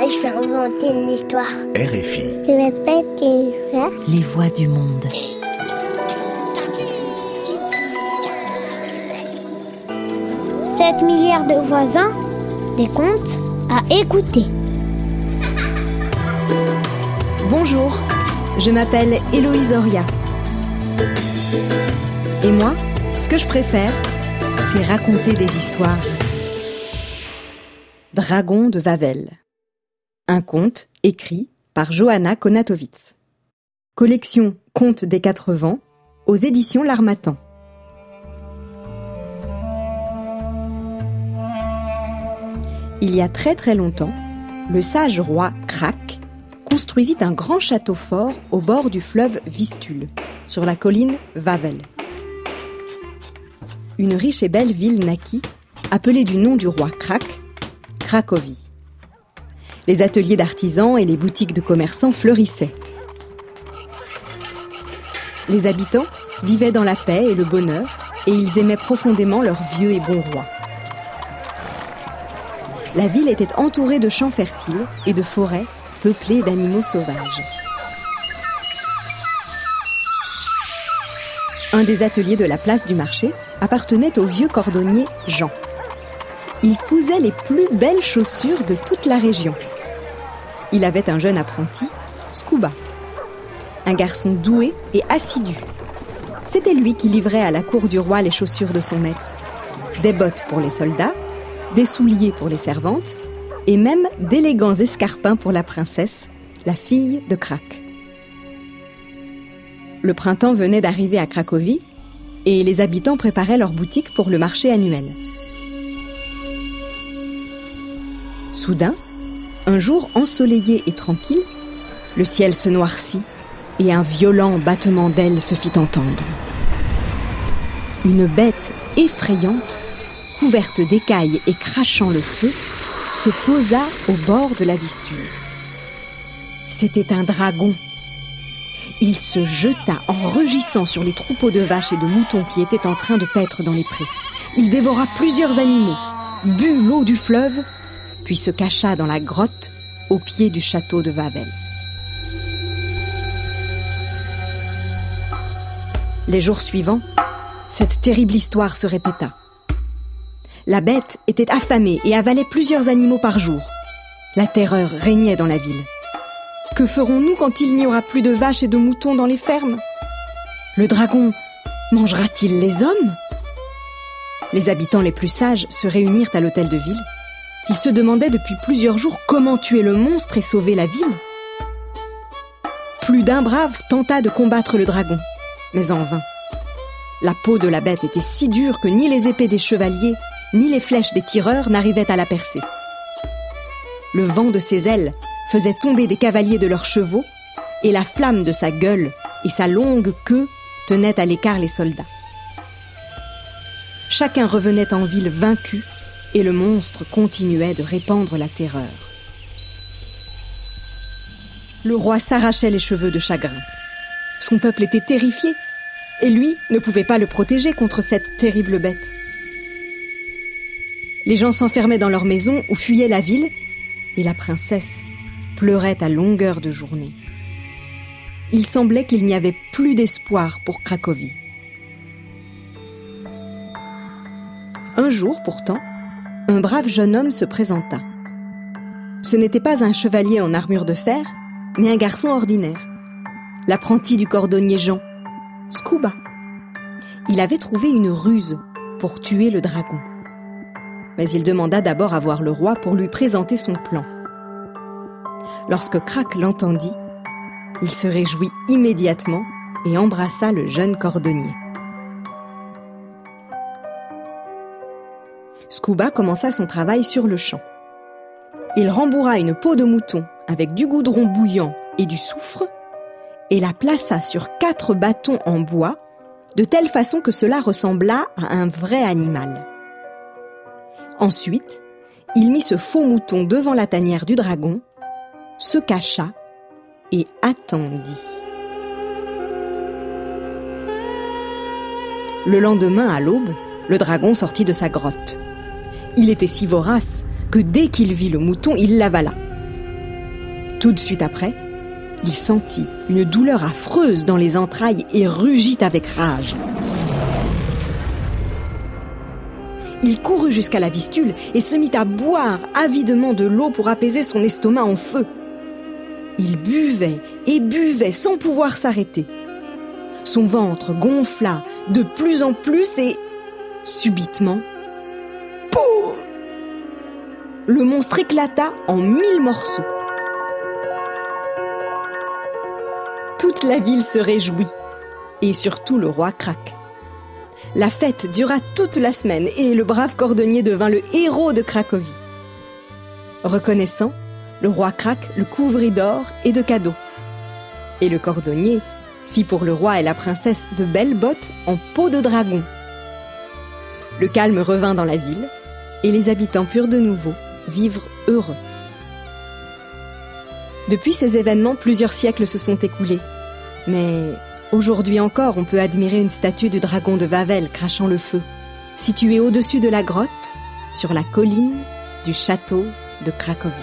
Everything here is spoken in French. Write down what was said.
Je vais inventer une histoire. RFI. Je vais faire une histoire. Les voix du monde. Sept milliards de voisins, des contes à écouter. Bonjour, je m'appelle Héloïse Oria. Et moi, ce que je préfère, c'est raconter des histoires. Dragon de Vavel. Un conte écrit par Johanna Konatowicz. Collection Contes des Quatre Vents aux éditions L'Armatan. Il y a très très longtemps, le sage roi Krak construisit un grand château fort au bord du fleuve Vistule, sur la colline Vavel. Une riche et belle ville naquit, appelée du nom du roi Krak, Cracovie. Les ateliers d'artisans et les boutiques de commerçants fleurissaient. Les habitants vivaient dans la paix et le bonheur, et ils aimaient profondément leur vieux et bon roi. La ville était entourée de champs fertiles et de forêts peuplées d'animaux sauvages. Un des ateliers de la place du marché appartenait au vieux cordonnier Jean. Il cousait les plus belles chaussures de toute la région. Il avait un jeune apprenti, Scuba, un garçon doué et assidu. C'était lui qui livrait à la cour du roi les chaussures de son maître. Des bottes pour les soldats, des souliers pour les servantes, et même d'élégants escarpins pour la princesse, la fille de Krak. Le printemps venait d'arriver à Cracovie, et les habitants préparaient leur boutique pour le marché annuel. Soudain, un jour ensoleillé et tranquille, le ciel se noircit et un violent battement d'ailes se fit entendre. Une bête effrayante, couverte d'écailles et crachant le feu, se posa au bord de la Vistule. C'était un dragon. Il se jeta en rugissant sur les troupeaux de vaches et de moutons qui étaient en train de paître dans les prés. Il dévora plusieurs animaux, but l'eau du fleuve, puis se cacha dans la grotte au pied du château de Vavel. Les jours suivants, cette terrible histoire se répéta. La bête était affamée et avalait plusieurs animaux par jour. La terreur régnait dans la ville. Que ferons-nous quand il n'y aura plus de vaches et de moutons dans les fermes? Le dragon mangera-t-il les hommes? Les habitants les plus sages se réunirent à l'hôtel de ville. Ils se demandaient depuis plusieurs jours comment tuer le monstre et sauver la ville. Plus d'un brave tenta de combattre le dragon, mais en vain. La peau de la bête était si dure que ni les épées des chevaliers, ni les flèches des tireurs n'arrivaient à la percer. Le vent de ses ailes faisait tomber des cavaliers de leurs chevaux, et la flamme de sa gueule et sa longue queue tenaient à l'écart les soldats. Chacun revenait en ville vaincu, et le monstre continuait de répandre la terreur. Le roi s'arrachait les cheveux de chagrin. Son peuple était terrifié, et lui ne pouvait pas le protéger contre cette terrible bête. Les gens s'enfermaient dans leur maison ou fuyaient la ville, et la princesse pleurait à longueur de journée. Il semblait qu'il n'y avait plus d'espoir pour Cracovie. Un jour, pourtant, un brave jeune homme se présenta. Ce n'était pas un chevalier en armure de fer, mais un garçon ordinaire, l'apprenti du cordonnier Jean, Scuba. Il avait trouvé une ruse pour tuer le dragon. Mais il demanda d'abord à voir le roi pour lui présenter son plan. Lorsque Krak l'entendit, il se réjouit immédiatement et embrassa le jeune cordonnier. Scuba commença son travail sur le champ. Il rembourra une peau de mouton avec du goudron bouillant et du soufre et la plaça sur quatre bâtons en bois de telle façon que cela ressembla à un vrai animal. Ensuite, il mit ce faux mouton devant la tanière du dragon, se cacha et attendit. Le lendemain, à l'aube, le dragon sortit de sa grotte. Il était si vorace que dès qu'il vit le mouton, il l'avala. Tout de suite après, il sentit une douleur affreuse dans les entrailles et rugit avec rage. Il courut jusqu'à la vistule et se mit à boire avidement de l'eau pour apaiser son estomac en feu. Il buvait et buvait sans pouvoir s'arrêter. Son ventre gonfla de plus en plus et, subitement, Le monstre éclata en mille morceaux. Toute la ville se réjouit, et surtout le roi Crac. La fête dura toute la semaine et le brave cordonnier devint le héros de Cracovie. Reconnaissant, le roi Crac le couvrit d'or et de cadeaux. Et le cordonnier fit pour le roi et la princesse de belles bottes en peau de dragon. Le calme revint dans la ville et les habitants purent de nouveau vivre heureux. Depuis ces événements, plusieurs siècles se sont écoulés. Mais aujourd'hui encore, on peut admirer une statue du dragon de Vavel crachant le feu, située au-dessus de la grotte, sur la colline du château de Cracovie.